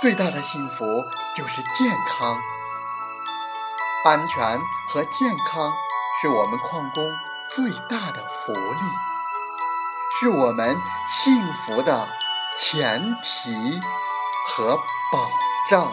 最大的幸福就是健康，安全和健康是我们矿工最大的福利，是我们幸福的前提和保障。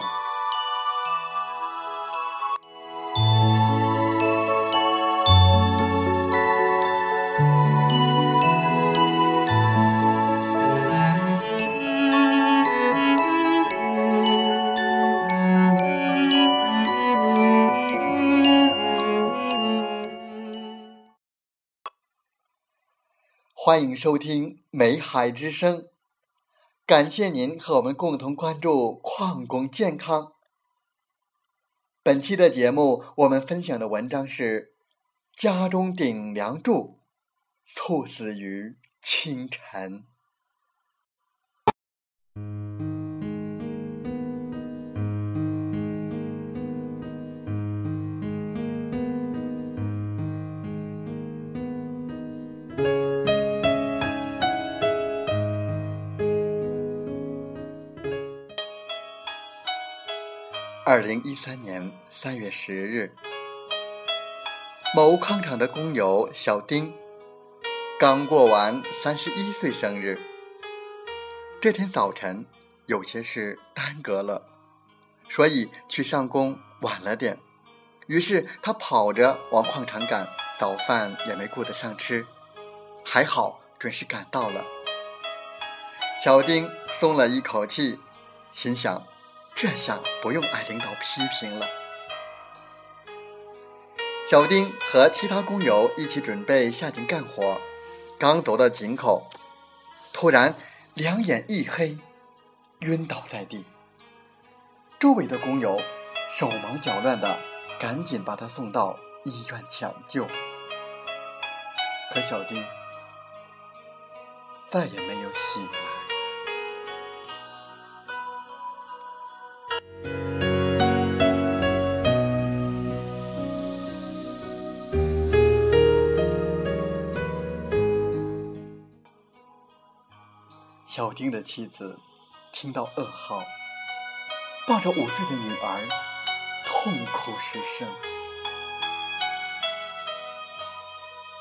欢迎收听《美海之声》，感谢您和我们共同关注矿工健康。本期的节目，我们分享的文章是《家中顶梁柱猝死于清晨》。二零一三年三月十日，某矿场的工友小丁刚过完三十一岁生日。这天早晨有些事耽搁了，所以去上工晚了点。于是他跑着往矿场赶，早饭也没顾得上吃。还好准时赶到了，小丁松了一口气，心想。这下不用挨领导批评了。小丁和其他工友一起准备下井干活，刚走到井口，突然两眼一黑，晕倒在地。周围的工友手忙脚乱的赶紧把他送到医院抢救，可小丁再也没有醒来。小丁的妻子听到噩耗，抱着五岁的女儿痛哭失声：“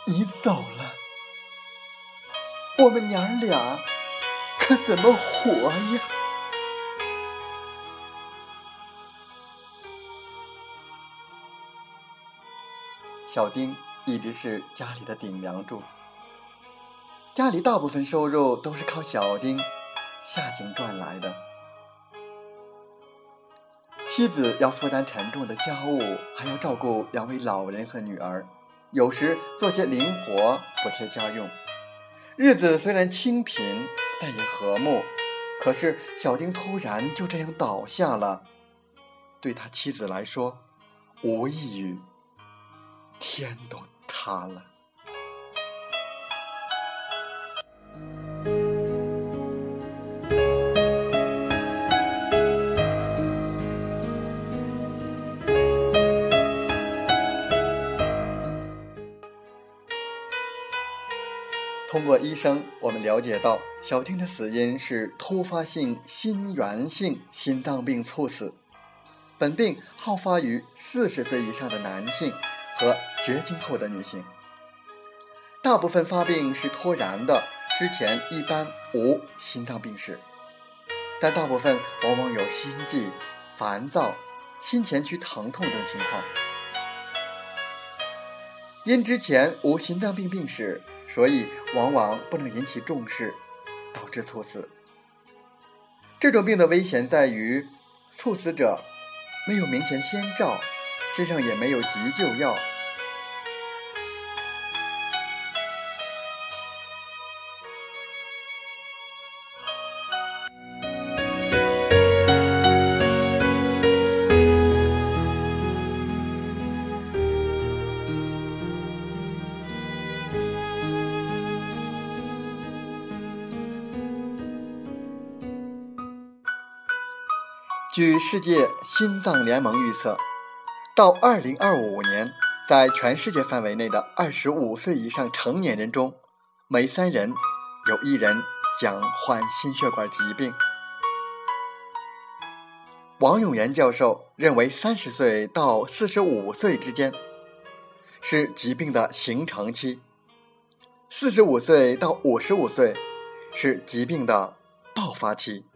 你走了，我们娘俩可怎么活呀？”小丁一直是家里的顶梁柱。家里大部分收入都是靠小丁下井赚来的。妻子要负担沉重的家务，还要照顾两位老人和女儿，有时做些零活补贴家用。日子虽然清贫，但也和睦。可是小丁突然就这样倒下了，对他妻子来说，无异于天都塌了。通过医生，我们了解到小丁的死因是突发性心源性心脏病猝死。本病好发于四十岁以上的男性和绝经后的女性，大部分发病是突然的，之前一般无心脏病史。但大部分往往有心悸、烦躁、心前区疼痛等情况。因之前无心脏病病史，所以往往不能引起重视，导致猝死。这种病的危险在于，猝死者没有明显先兆，身上也没有急救药。据世界心脏联盟预测，到2025年，在全世界范围内的25岁以上成年人中，每三人有一人将患心血管疾病。王永元教授认为，30岁到45岁之间是疾病的形成期，45岁到55岁是疾病的爆发期。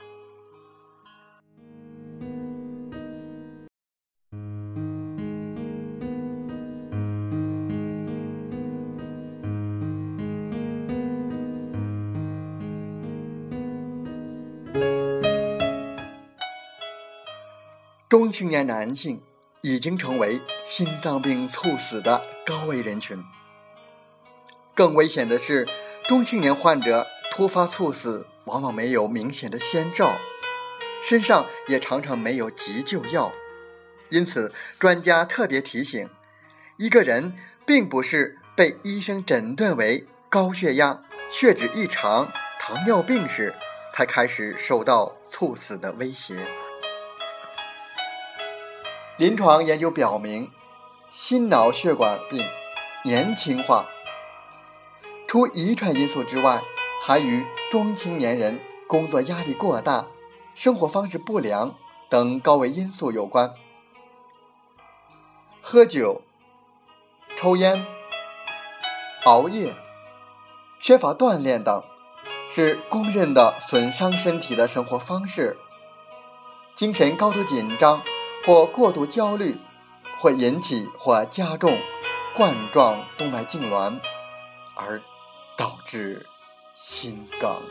中青年男性已经成为心脏病猝死的高危人群。更危险的是，中青年患者突发猝死往往没有明显的先兆，身上也常常没有急救药。因此，专家特别提醒：一个人并不是被医生诊断为高血压、血脂异常、糖尿病时才开始受到猝死的威胁。临床研究表明，心脑血管病年轻化，除遗传因素之外，还与中青年人工作压力过大、生活方式不良等高危因素有关。喝酒、抽烟、熬夜、缺乏锻炼等，是公认的损伤身体的生活方式。精神高度紧张。或过度焦虑，会引起或加重冠状动脉痉挛，而导致心梗。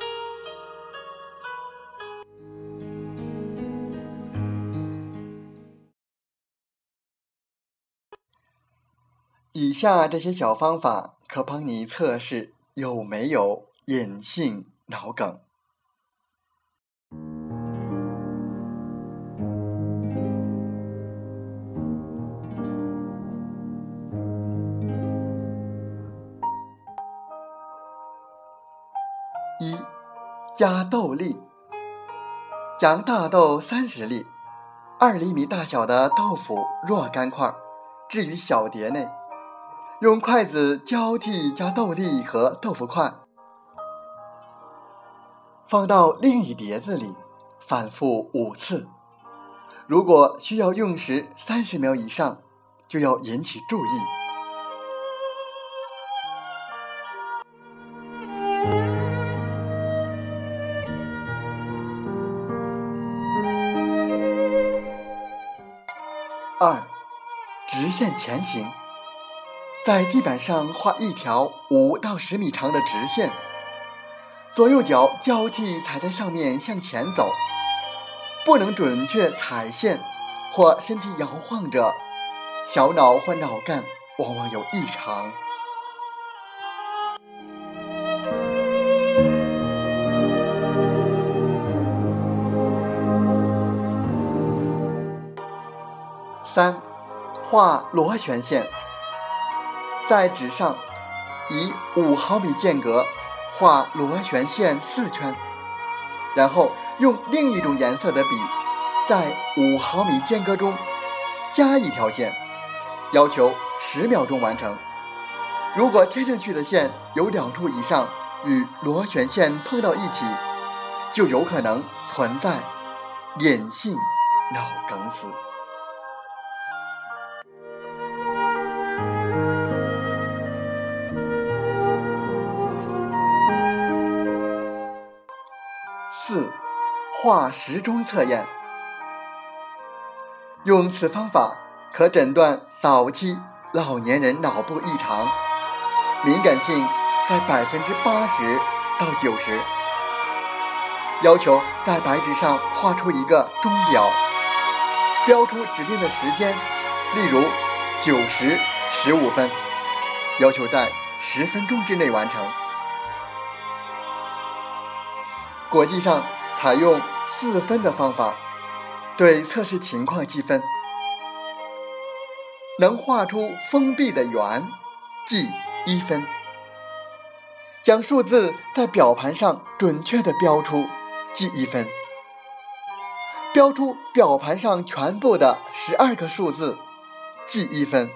以下这些小方法可帮你测试有没有隐性脑梗。一加豆粒，将大豆三十粒、二厘米大小的豆腐若干块置于小碟内，用筷子交替加豆粒和豆腐块，放到另一碟子里，反复五次。如果需要用时三十秒以上，就要引起注意。二，直线前行，在地板上画一条五到十米长的直线，左右脚交替踩在上面向前走，不能准确踩线或身体摇晃着，小脑或脑干往往有异常。三，画螺旋线，在纸上以五毫米间隔画螺旋线四圈，然后用另一种颜色的笔在五毫米间隔中加一条线，要求十秒钟完成。如果贴上去的线有两处以上与螺旋线碰到一起，就有可能存在隐性脑梗死。化时钟测验。用此方法可诊断早期老年人脑部异常，敏感性在百分之八十到九十。要求在白纸上画出一个钟表，标出指定的时间，例如九时十五分，要求在十分钟之内完成。国际上采用四分的方法。对测试情况计分，能画出封闭的圆，记一分；将数字在表盘上准确的标出，记一分；标出表盘上全部的十二个数字，记一分；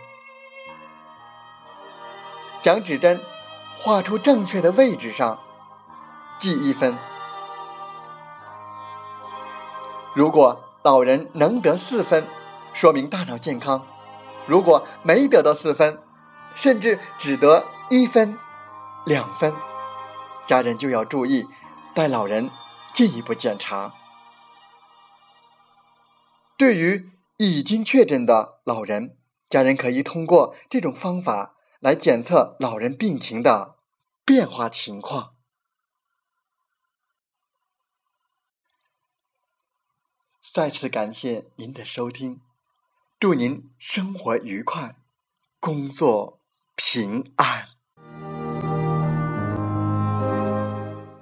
将指针画出正确的位置上，记一分。如果老人能得四分，说明大脑健康；如果没得到四分，甚至只得一分、两分，家人就要注意，带老人进一步检查。对于已经确诊的老人，家人可以通过这种方法来检测老人病情的变化情况。再次感谢您的收听，祝您生活愉快，工作平安。